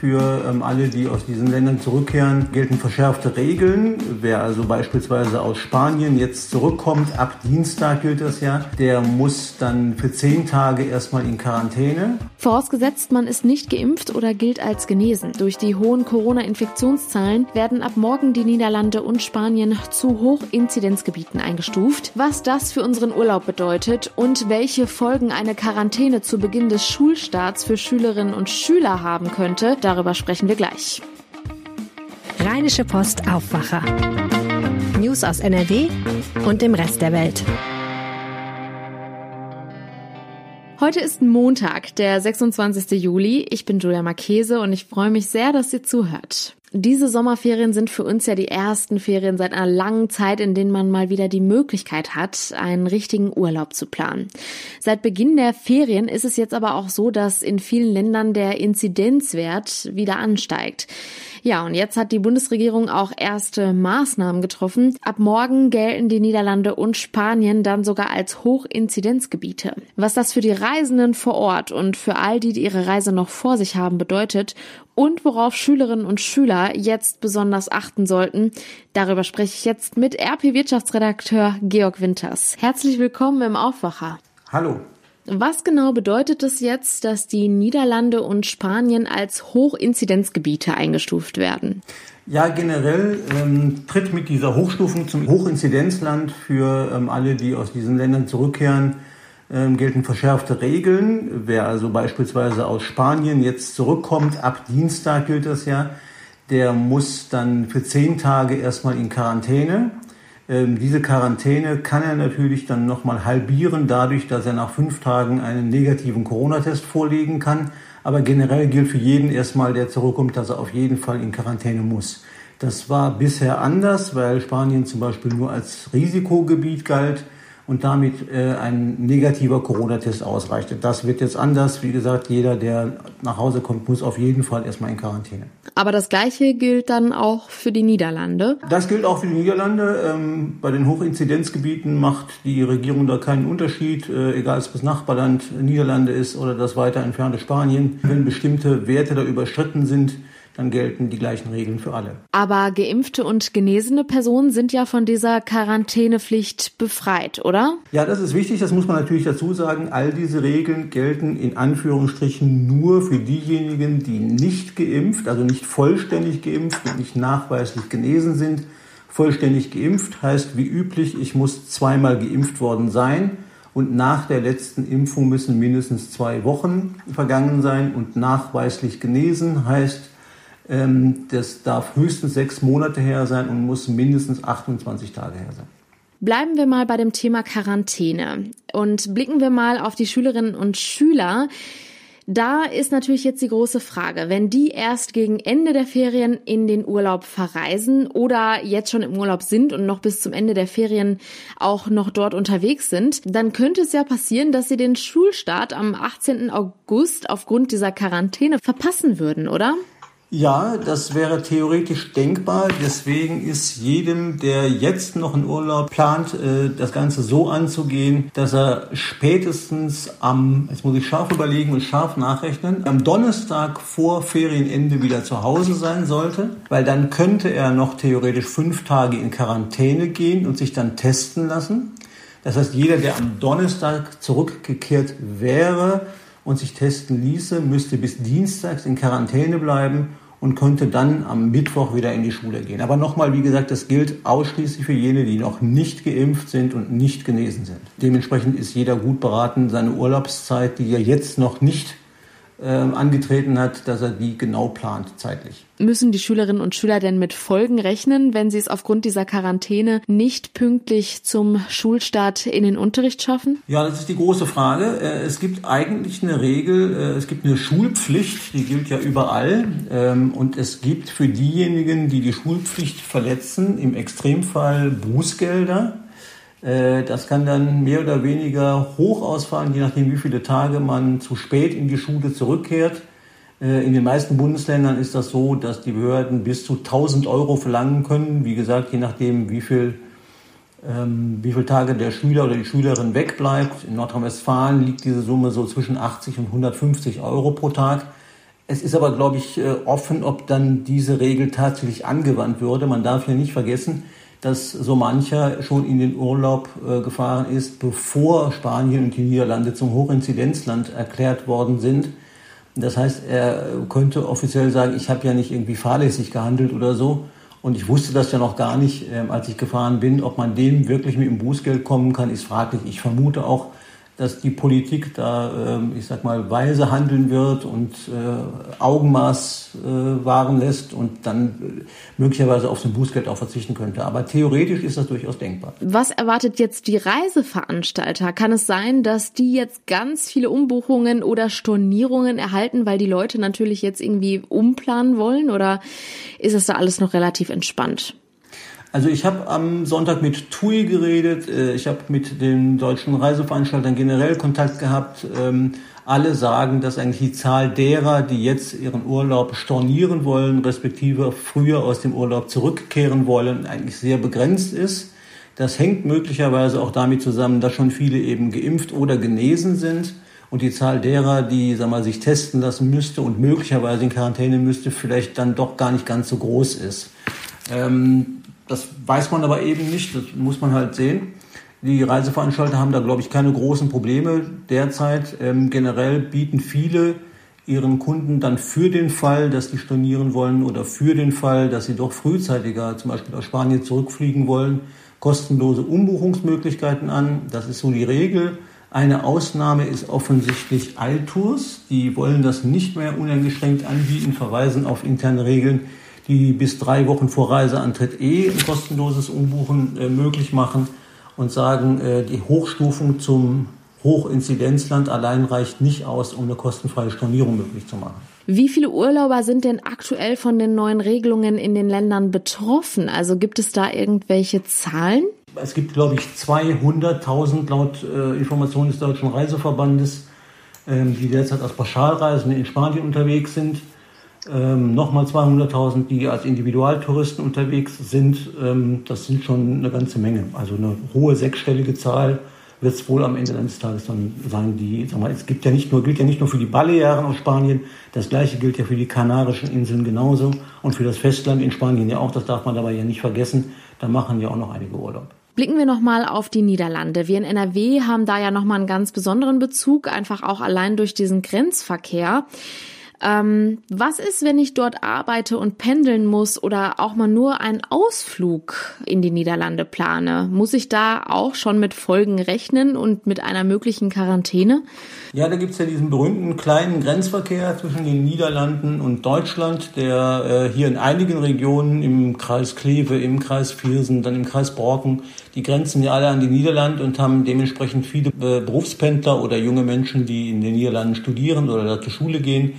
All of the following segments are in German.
Für ähm, alle, die aus diesen Ländern zurückkehren, gelten verschärfte Regeln. Wer also beispielsweise aus Spanien jetzt zurückkommt, ab Dienstag gilt das ja, der muss dann für zehn Tage erstmal in Quarantäne. Vorausgesetzt, man ist nicht geimpft oder gilt als genesen. Durch die hohen Corona-Infektionszahlen werden ab morgen die Niederlande und Spanien zu Hochinzidenzgebieten eingestuft. Was das für unseren Urlaub bedeutet und welche Folgen eine Quarantäne zu Beginn des Schulstarts für Schülerinnen und Schüler haben könnte, darüber sprechen wir gleich. Rheinische Post Aufwacher. News aus NRW und dem Rest der Welt. Heute ist Montag, der 26. Juli. Ich bin Julia Marchese und ich freue mich sehr, dass ihr zuhört. Diese Sommerferien sind für uns ja die ersten Ferien seit einer langen Zeit, in denen man mal wieder die Möglichkeit hat, einen richtigen Urlaub zu planen. Seit Beginn der Ferien ist es jetzt aber auch so, dass in vielen Ländern der Inzidenzwert wieder ansteigt. Ja, und jetzt hat die Bundesregierung auch erste Maßnahmen getroffen. Ab morgen gelten die Niederlande und Spanien dann sogar als Hochinzidenzgebiete. Was das für die Reisenden vor Ort und für all die, die ihre Reise noch vor sich haben, bedeutet und worauf Schülerinnen und Schüler jetzt besonders achten sollten, darüber spreche ich jetzt mit RP-Wirtschaftsredakteur Georg Winters. Herzlich willkommen im Aufwacher. Hallo. Was genau bedeutet es jetzt, dass die Niederlande und Spanien als Hochinzidenzgebiete eingestuft werden? Ja, generell ähm, tritt mit dieser Hochstufung zum Hochinzidenzland für ähm, alle, die aus diesen Ländern zurückkehren, ähm, gelten verschärfte Regeln. Wer also beispielsweise aus Spanien jetzt zurückkommt, ab Dienstag gilt das ja, der muss dann für zehn Tage erstmal in Quarantäne. Ähm, diese Quarantäne kann er natürlich dann nochmal halbieren, dadurch, dass er nach fünf Tagen einen negativen Corona-Test vorlegen kann. Aber generell gilt für jeden erstmal, der zurückkommt, dass er auf jeden Fall in Quarantäne muss. Das war bisher anders, weil Spanien zum Beispiel nur als Risikogebiet galt und damit äh, ein negativer Corona-Test ausreichte. Das wird jetzt anders. Wie gesagt, jeder, der nach Hause kommt, muss auf jeden Fall erstmal in Quarantäne. Aber das Gleiche gilt dann auch für die Niederlande? Das gilt auch für die Niederlande. Ähm, bei den Hochinzidenzgebieten macht die Regierung da keinen Unterschied, äh, egal ob es das Nachbarland Niederlande ist oder das weiter entfernte Spanien. Wenn bestimmte Werte da überschritten sind, dann gelten die gleichen Regeln für alle. Aber geimpfte und genesene Personen sind ja von dieser Quarantänepflicht befreit, oder? Ja, das ist wichtig, das muss man natürlich dazu sagen. All diese Regeln gelten in Anführungsstrichen nur für diejenigen, die nicht geimpft, also nicht vollständig geimpft und nicht nachweislich genesen sind. Vollständig geimpft heißt wie üblich, ich muss zweimal geimpft worden sein. Und nach der letzten Impfung müssen mindestens zwei Wochen vergangen sein. Und nachweislich genesen heißt, das darf höchstens sechs Monate her sein und muss mindestens 28 Tage her sein. Bleiben wir mal bei dem Thema Quarantäne und blicken wir mal auf die Schülerinnen und Schüler. Da ist natürlich jetzt die große Frage, wenn die erst gegen Ende der Ferien in den Urlaub verreisen oder jetzt schon im Urlaub sind und noch bis zum Ende der Ferien auch noch dort unterwegs sind, dann könnte es ja passieren, dass sie den Schulstart am 18. August aufgrund dieser Quarantäne verpassen würden, oder? Ja, das wäre theoretisch denkbar. Deswegen ist jedem, der jetzt noch einen Urlaub plant, äh, das Ganze so anzugehen, dass er spätestens am, jetzt muss ich scharf überlegen und scharf nachrechnen, am Donnerstag vor Ferienende wieder zu Hause sein sollte, weil dann könnte er noch theoretisch fünf Tage in Quarantäne gehen und sich dann testen lassen. Das heißt, jeder, der am Donnerstag zurückgekehrt wäre, und sich testen ließe, müsste bis Dienstags in Quarantäne bleiben und könnte dann am Mittwoch wieder in die Schule gehen. Aber nochmal, wie gesagt, das gilt ausschließlich für jene, die noch nicht geimpft sind und nicht genesen sind. Dementsprechend ist jeder gut beraten, seine Urlaubszeit, die er jetzt noch nicht angetreten hat, dass er die genau plant zeitlich. Müssen die Schülerinnen und Schüler denn mit Folgen rechnen, wenn sie es aufgrund dieser Quarantäne nicht pünktlich zum Schulstart in den Unterricht schaffen? Ja, das ist die große Frage. Äh, es gibt eigentlich eine Regel, äh, es gibt eine Schulpflicht, die gilt ja überall. Ähm, und es gibt für diejenigen, die die Schulpflicht verletzen, im Extremfall Bußgelder. Äh, das kann dann mehr oder weniger hoch ausfallen, je nachdem, wie viele Tage man zu spät in die Schule zurückkehrt. Äh, in den meisten Bundesländern ist das so, dass die Behörden bis zu 1000 Euro verlangen können. Wie gesagt, je nachdem, wie viel, ähm, wie viele Tage der Schüler oder die Schülerin wegbleibt. In Nordrhein-Westfalen liegt diese Summe so zwischen 80 und 150 Euro pro Tag. Es ist aber, glaube ich, äh, offen, ob dann diese Regel tatsächlich angewandt würde. Man darf ja nicht vergessen, dass so mancher schon in den Urlaub äh, gefahren ist, bevor Spanien und die Niederlande zum Hochinzidenzland erklärt worden sind. Das heißt, er könnte offiziell sagen, ich habe ja nicht irgendwie fahrlässig gehandelt oder so. Und ich wusste das ja noch gar nicht, äh, als ich gefahren bin. Ob man dem wirklich mit dem Bußgeld kommen kann, ist fraglich. Ich vermute auch, dass die Politik da, ähm, ich sag mal, weise handeln wird und äh, Augenmaß äh, wahren lässt und dann äh, möglicherweise auf so ein Bußgeld auch verzichten könnte. Aber theoretisch ist das durchaus denkbar. Was erwartet jetzt die Reiseveranstalter? Kann es sein, dass die jetzt ganz viele Umbuchungen oder Stornierungen erhalten, weil die Leute natürlich jetzt irgendwie umplanen wollen? Oder ist es da alles noch relativ entspannt? Also ich habe am Sonntag mit TUI geredet, äh, ich habe mit den deutschen Reiseveranstaltern generell Kontakt gehabt. Ähm, alle sagen, dass eigentlich die Zahl derer, die jetzt ihren Urlaub stornieren wollen, respektive früher aus dem Urlaub zurückkehren wollen, eigentlich sehr begrenzt ist. Das hängt möglicherweise auch damit zusammen, dass schon viele eben geimpft oder genesen sind und die Zahl derer, die sag mal, sich testen lassen müsste und möglicherweise in Quarantäne müsste, vielleicht dann doch gar nicht ganz so groß ist. Ähm, das weiß man aber eben nicht, das muss man halt sehen. Die Reiseveranstalter haben da, glaube ich, keine großen Probleme derzeit. Ähm, generell bieten viele ihren Kunden dann für den Fall, dass die stornieren wollen oder für den Fall, dass sie doch frühzeitiger zum Beispiel aus Spanien zurückfliegen wollen, kostenlose Umbuchungsmöglichkeiten an. Das ist so die Regel. Eine Ausnahme ist offensichtlich Altours. Die wollen das nicht mehr uneingeschränkt anbieten, verweisen auf interne Regeln, die bis drei Wochen vor Reiseantritt eh ein kostenloses Umbuchen äh, möglich machen und sagen, äh, die Hochstufung zum Hochinzidenzland allein reicht nicht aus, um eine kostenfreie Stornierung möglich zu machen. Wie viele Urlauber sind denn aktuell von den neuen Regelungen in den Ländern betroffen? Also gibt es da irgendwelche Zahlen? Es gibt, glaube ich, 200.000 laut äh, Informationen des Deutschen Reiseverbandes, ähm, die derzeit als Pauschalreisende in Spanien unterwegs sind ähm, nochmal 200.000, die als Individualtouristen unterwegs sind. Ähm, das sind schon eine ganze Menge. Also eine hohe sechsstellige Zahl wird es wohl am Ende eines Tages dann sein. Die, sag mal, es gibt ja nicht nur, gilt ja nicht nur für die Balearen aus Spanien, das gleiche gilt ja für die Kanarischen Inseln genauso und für das Festland in Spanien ja auch. Das darf man dabei ja nicht vergessen. Da machen ja auch noch einige Urlaub. Blicken wir nochmal auf die Niederlande. Wir in NRW haben da ja nochmal einen ganz besonderen Bezug, einfach auch allein durch diesen Grenzverkehr. Ähm, was ist, wenn ich dort arbeite und pendeln muss oder auch mal nur einen Ausflug in die Niederlande plane? Muss ich da auch schon mit Folgen rechnen und mit einer möglichen Quarantäne? Ja, da gibt's ja diesen berühmten kleinen Grenzverkehr zwischen den Niederlanden und Deutschland, der äh, hier in einigen Regionen im Kreis Kleve, im Kreis Viersen, dann im Kreis Borken, die grenzen ja alle an die Niederlande und haben dementsprechend viele äh, Berufspendler oder junge Menschen, die in den Niederlanden studieren oder da zur Schule gehen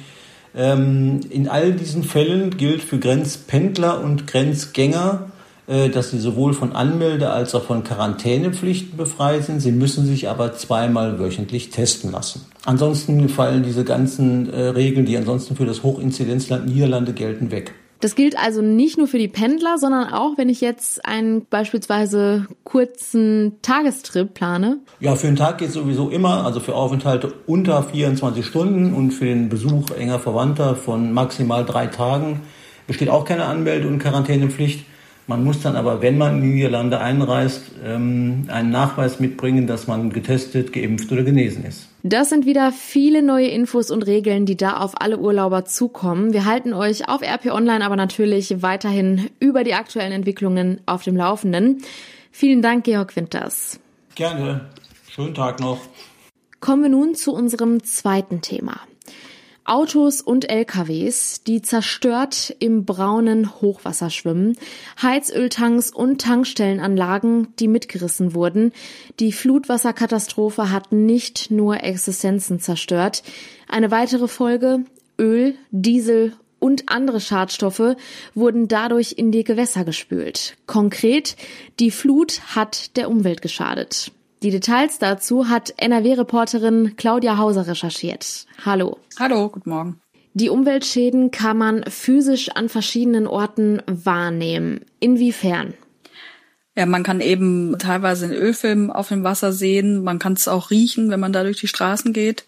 in all diesen Fällen gilt für Grenzpendler und Grenzgänger, äh, dass sie sowohl von Anmelde- als auch von Quarantänepflichten befreit sind. Sie müssen sich aber zweimal wöchentlich testen lassen. Ansonsten fallen diese ganzen äh, Regeln, die ansonsten für das Hochinzidenzland Niederlande gelten, weg. Das gilt also nicht nur für die Pendler, sondern auch, wenn ich jetzt einen beispielsweise kurzen Tagestrip plane. Ja, für einen Tag geht es sowieso immer, also für Aufenthalte unter 24 Stunden und für den Besuch enger Verwandter von maximal drei Tagen besteht auch keine Anmelde- und Quarantänepflicht. Man muss dann aber, wenn man in die Niederlande einreist, ähm, einen Nachweis mitbringen, dass man getestet, geimpft oder genesen ist. Das sind wieder viele neue Infos und Regeln, die da auf alle Urlauber zukommen. Wir halten euch auf RP Online aber natürlich weiterhin über die aktuellen Entwicklungen auf dem Laufenden. Vielen Dank, Georg Winters. Gerne. Schönen Tag noch. Kommen wir nun zu unserem zweiten Thema. Autos und LKWs, die zerstört im braunen Hochwasser schwimmen, Heizöltanks und Tankstellenanlagen, die mitgerissen wurden. Die Flutwasserkatastrophe hat nicht nur Existenzen zerstört. Eine weitere Folge Öl, Diesel und andere Schadstoffe wurden dadurch in die Gewässer gespült. Konkret, die Flut hat der Umwelt geschadet. Die Details dazu hat NRW-Reporterin Claudia Hauser recherchiert. Hallo. Hallo, guten Morgen. Die Umweltschäden kann man physisch an verschiedenen Orten wahrnehmen. Inwiefern? Ja, man kann eben teilweise einen Ölfilm auf dem Wasser sehen. Man kann es auch riechen, wenn man da durch die Straßen geht.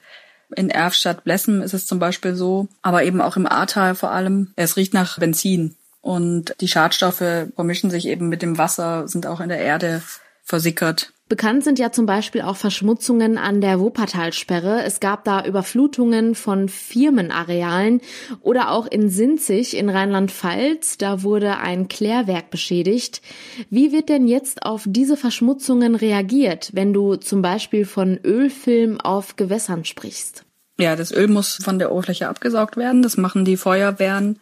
In Erfstadt, Blessen ist es zum Beispiel so, aber eben auch im Ahrtal vor allem. Es riecht nach Benzin und die Schadstoffe vermischen sich eben mit dem Wasser, sind auch in der Erde versickert. Bekannt sind ja zum Beispiel auch Verschmutzungen an der Wuppertalsperre. Es gab da Überflutungen von Firmenarealen oder auch in Sinzig in Rheinland-Pfalz. Da wurde ein Klärwerk beschädigt. Wie wird denn jetzt auf diese Verschmutzungen reagiert, wenn du zum Beispiel von Ölfilm auf Gewässern sprichst? Ja, das Öl muss von der Oberfläche abgesaugt werden. Das machen die Feuerwehren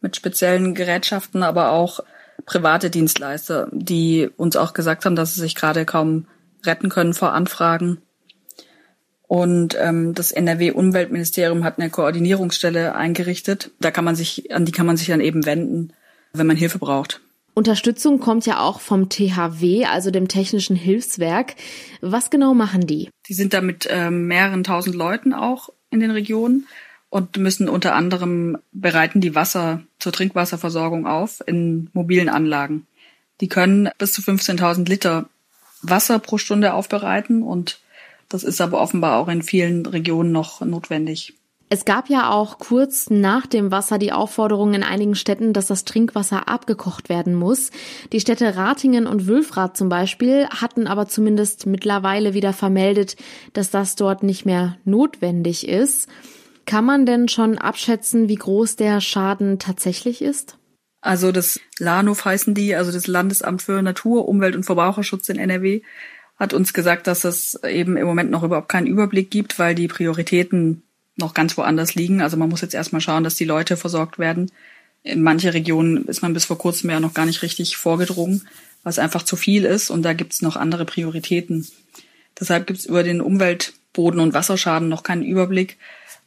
mit speziellen Gerätschaften, aber auch private Dienstleister, die uns auch gesagt haben, dass sie sich gerade kaum retten können vor Anfragen. Und ähm, das NRW-Umweltministerium hat eine Koordinierungsstelle eingerichtet. Da kann man sich, an die kann man sich dann eben wenden, wenn man Hilfe braucht. Unterstützung kommt ja auch vom THW, also dem Technischen Hilfswerk. Was genau machen die? Die sind da mit ähm, mehreren tausend Leuten auch in den Regionen und müssen unter anderem bereiten die Wasser zur Trinkwasserversorgung auf in mobilen Anlagen. Die können bis zu 15.000 Liter Wasser pro Stunde aufbereiten und das ist aber offenbar auch in vielen Regionen noch notwendig. Es gab ja auch kurz nach dem Wasser die Aufforderung in einigen Städten, dass das Trinkwasser abgekocht werden muss. Die Städte Ratingen und Wülfrath zum Beispiel hatten aber zumindest mittlerweile wieder vermeldet, dass das dort nicht mehr notwendig ist. Kann man denn schon abschätzen, wie groß der Schaden tatsächlich ist? Also das LANUF heißen die, also das Landesamt für Natur, Umwelt und Verbraucherschutz in NRW, hat uns gesagt, dass es eben im Moment noch überhaupt keinen Überblick gibt, weil die Prioritäten noch ganz woanders liegen. Also man muss jetzt erstmal schauen, dass die Leute versorgt werden. In manche Regionen ist man bis vor kurzem ja noch gar nicht richtig vorgedrungen, was einfach zu viel ist und da gibt es noch andere Prioritäten. Deshalb gibt es über den Umwelt-, Boden- und Wasserschaden noch keinen Überblick.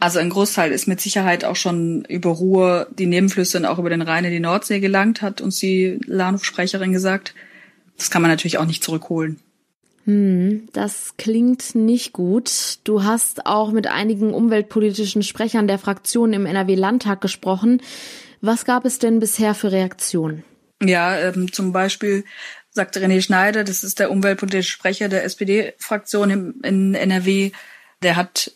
Also ein Großteil ist mit Sicherheit auch schon über Ruhr, die Nebenflüsse und auch über den Rhein in die Nordsee gelangt, hat uns die Lahnhofsprecherin gesagt. Das kann man natürlich auch nicht zurückholen. Hm, das klingt nicht gut. Du hast auch mit einigen umweltpolitischen Sprechern der Fraktion im NRW-Landtag gesprochen. Was gab es denn bisher für Reaktionen? Ja, ähm, zum Beispiel sagt René Schneider, das ist der umweltpolitische Sprecher der SPD-Fraktion in NRW, der hat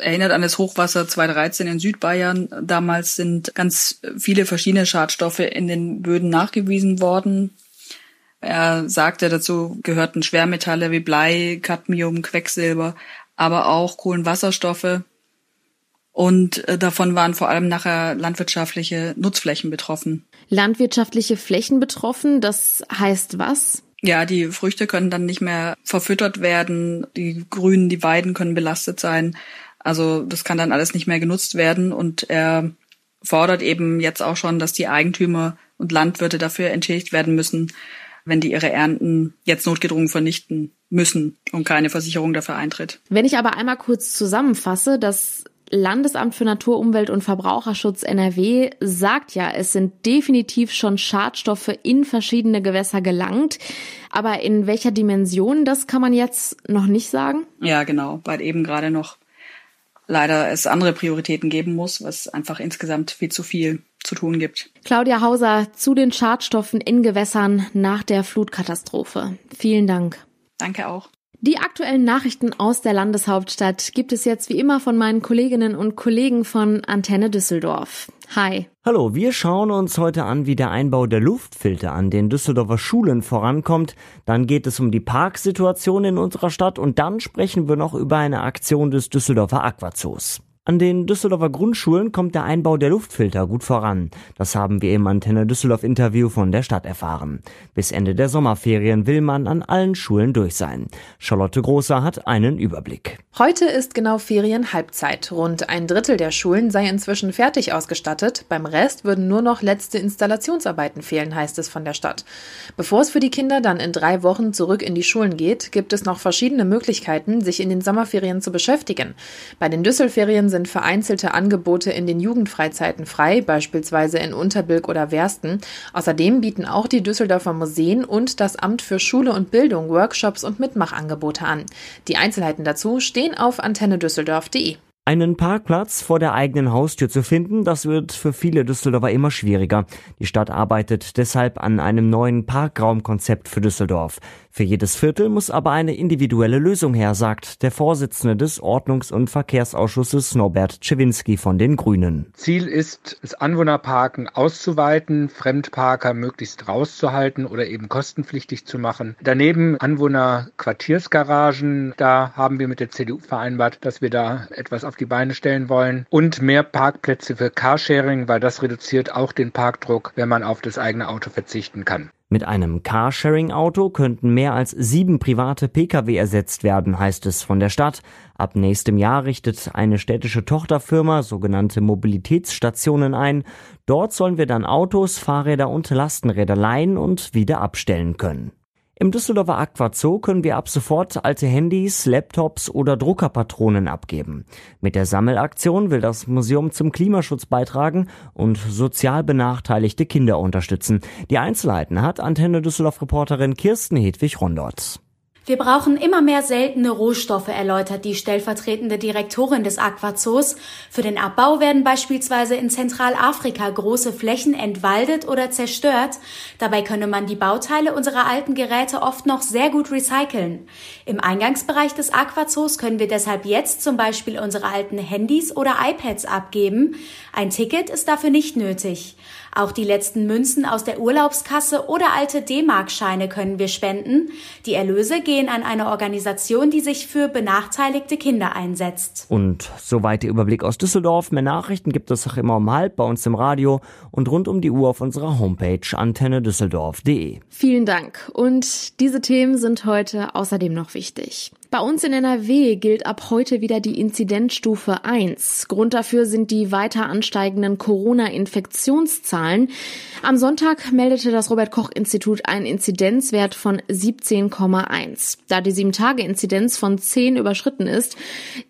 erinnert an das Hochwasser 2013 in Südbayern. Damals sind ganz viele verschiedene Schadstoffe in den Böden nachgewiesen worden. Er sagte, dazu gehörten Schwermetalle wie Blei, Cadmium, Quecksilber, aber auch Kohlenwasserstoffe. Und äh, davon waren vor allem nachher landwirtschaftliche Nutzflächen betroffen. Landwirtschaftliche Flächen betroffen, das heißt was? Ja, die Früchte können dann nicht mehr verfüttert werden, die Grünen, die Weiden können belastet sein. Also das kann dann alles nicht mehr genutzt werden und er fordert eben jetzt auch schon, dass die Eigentümer und Landwirte dafür entschädigt werden müssen, wenn die ihre Ernten jetzt notgedrungen vernichten müssen und keine Versicherung dafür eintritt. Wenn ich aber einmal kurz zusammenfasse, das Landesamt für Natur, Umwelt und Verbraucherschutz NRW sagt ja, es sind definitiv schon Schadstoffe in verschiedene Gewässer gelangt. Aber in welcher Dimension, das kann man jetzt noch nicht sagen? Ja, genau, weil eben gerade noch leider es andere Prioritäten geben muss, was einfach insgesamt viel zu viel zu tun gibt. Claudia Hauser zu den Schadstoffen in Gewässern nach der Flutkatastrophe. Vielen Dank. Danke auch. Die aktuellen Nachrichten aus der Landeshauptstadt gibt es jetzt wie immer von meinen Kolleginnen und Kollegen von Antenne Düsseldorf. Hi. Hallo, wir schauen uns heute an, wie der Einbau der Luftfilter an den Düsseldorfer Schulen vorankommt. Dann geht es um die Parksituation in unserer Stadt und dann sprechen wir noch über eine Aktion des Düsseldorfer Aquazoos. An den Düsseldorfer Grundschulen kommt der Einbau der Luftfilter gut voran. Das haben wir im Antenne Düsseldorf Interview von der Stadt erfahren. Bis Ende der Sommerferien will man an allen Schulen durch sein. Charlotte Großer hat einen Überblick. Heute ist genau Ferienhalbzeit. Rund ein Drittel der Schulen sei inzwischen fertig ausgestattet. Beim Rest würden nur noch letzte Installationsarbeiten fehlen, heißt es von der Stadt. Bevor es für die Kinder dann in drei Wochen zurück in die Schulen geht, gibt es noch verschiedene Möglichkeiten, sich in den Sommerferien zu beschäftigen. Bei den Düsselferien sind vereinzelte Angebote in den Jugendfreizeiten frei, beispielsweise in Unterbilk oder Wersten. Außerdem bieten auch die Düsseldorfer Museen und das Amt für Schule und Bildung Workshops und Mitmachangebote an. Die Einzelheiten dazu stehen auf antennedüsseldorf.de. Einen Parkplatz vor der eigenen Haustür zu finden, das wird für viele Düsseldorfer immer schwieriger. Die Stadt arbeitet deshalb an einem neuen Parkraumkonzept für Düsseldorf. Für jedes Viertel muss aber eine individuelle Lösung her, sagt der Vorsitzende des Ordnungs- und Verkehrsausschusses Norbert Czewinski von den Grünen. Ziel ist, das Anwohnerparken auszuweiten, Fremdparker möglichst rauszuhalten oder eben kostenpflichtig zu machen. Daneben Anwohnerquartiersgaragen, da haben wir mit der CDU vereinbart, dass wir da etwas auf die Beine stellen wollen und mehr Parkplätze für Carsharing, weil das reduziert auch den Parkdruck, wenn man auf das eigene Auto verzichten kann. Mit einem Carsharing-Auto könnten mehr als sieben private Pkw ersetzt werden, heißt es von der Stadt. Ab nächstem Jahr richtet eine städtische Tochterfirma sogenannte Mobilitätsstationen ein. Dort sollen wir dann Autos, Fahrräder und Lastenräder leihen und wieder abstellen können. Im Düsseldorfer Aquazoo können wir ab sofort alte Handys, Laptops oder Druckerpatronen abgeben. Mit der Sammelaktion will das Museum zum Klimaschutz beitragen und sozial benachteiligte Kinder unterstützen. Die Einzelheiten hat Antenne Düsseldorf Reporterin Kirsten Hedwig Rondorz. Wir brauchen immer mehr seltene Rohstoffe, erläutert die stellvertretende Direktorin des Aquazoos. Für den Abbau werden beispielsweise in Zentralafrika große Flächen entwaldet oder zerstört. Dabei könne man die Bauteile unserer alten Geräte oft noch sehr gut recyceln. Im Eingangsbereich des Aquazoos können wir deshalb jetzt zum Beispiel unsere alten Handys oder iPads abgeben. Ein Ticket ist dafür nicht nötig. Auch die letzten Münzen aus der Urlaubskasse oder alte D-Mark-Scheine können wir spenden. Die Erlöse gehen an eine Organisation, die sich für benachteiligte Kinder einsetzt. Und soweit der Überblick aus Düsseldorf. Mehr Nachrichten gibt es auch immer um halb bei uns im Radio und rund um die Uhr auf unserer Homepage antennedüsseldorf.de. Vielen Dank. Und diese Themen sind heute außerdem noch wichtig. Bei uns in NRW gilt ab heute wieder die Inzidenzstufe 1. Grund dafür sind die weiter ansteigenden Corona-Infektionszahlen. Am Sonntag meldete das Robert-Koch-Institut einen Inzidenzwert von 17,1. Da die 7-Tage-Inzidenz von 10 überschritten ist,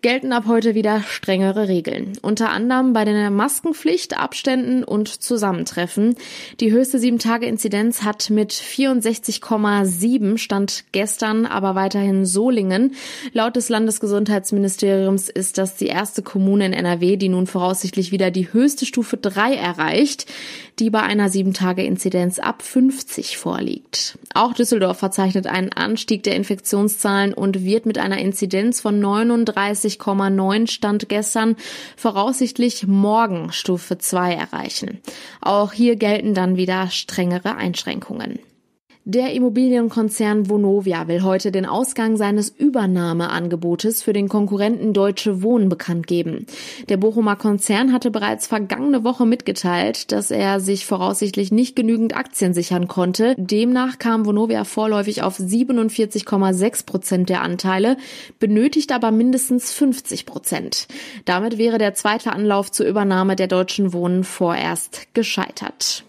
gelten ab heute wieder strengere Regeln. Unter anderem bei der Maskenpflicht, Abständen und Zusammentreffen. Die höchste 7-Tage-Inzidenz hat mit 64,7 Stand gestern aber weiterhin Solingen. Laut des Landesgesundheitsministeriums ist das die erste Kommune in NRW, die nun voraussichtlich wieder die höchste Stufe 3 erreicht, die bei einer 7-Tage-Inzidenz ab 50 vorliegt. Auch Düsseldorf verzeichnet einen Anstieg der Infektionszahlen und wird mit einer Inzidenz von 39,9 Stand gestern voraussichtlich morgen Stufe 2 erreichen. Auch hier gelten dann wieder strengere Einschränkungen. Der Immobilienkonzern Vonovia will heute den Ausgang seines Übernahmeangebotes für den Konkurrenten Deutsche Wohnen bekannt geben. Der Bochumer Konzern hatte bereits vergangene Woche mitgeteilt, dass er sich voraussichtlich nicht genügend Aktien sichern konnte. Demnach kam Vonovia vorläufig auf 47,6 Prozent der Anteile, benötigt aber mindestens 50 Prozent. Damit wäre der zweite Anlauf zur Übernahme der Deutschen Wohnen vorerst gescheitert.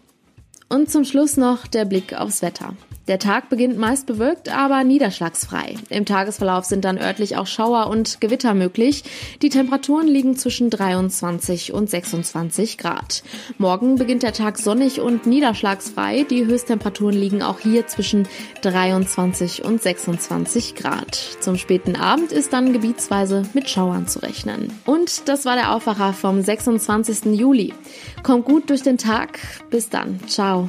Und zum Schluss noch der Blick aufs Wetter. Der Tag beginnt meist bewölkt, aber niederschlagsfrei. Im Tagesverlauf sind dann örtlich auch Schauer und Gewitter möglich. Die Temperaturen liegen zwischen 23 und 26 Grad. Morgen beginnt der Tag sonnig und niederschlagsfrei. Die Höchsttemperaturen liegen auch hier zwischen 23 und 26 Grad. Zum späten Abend ist dann gebietsweise mit Schauern zu rechnen. Und das war der Aufwacher vom 26. Juli. Kommt gut durch den Tag. Bis dann. Ciao.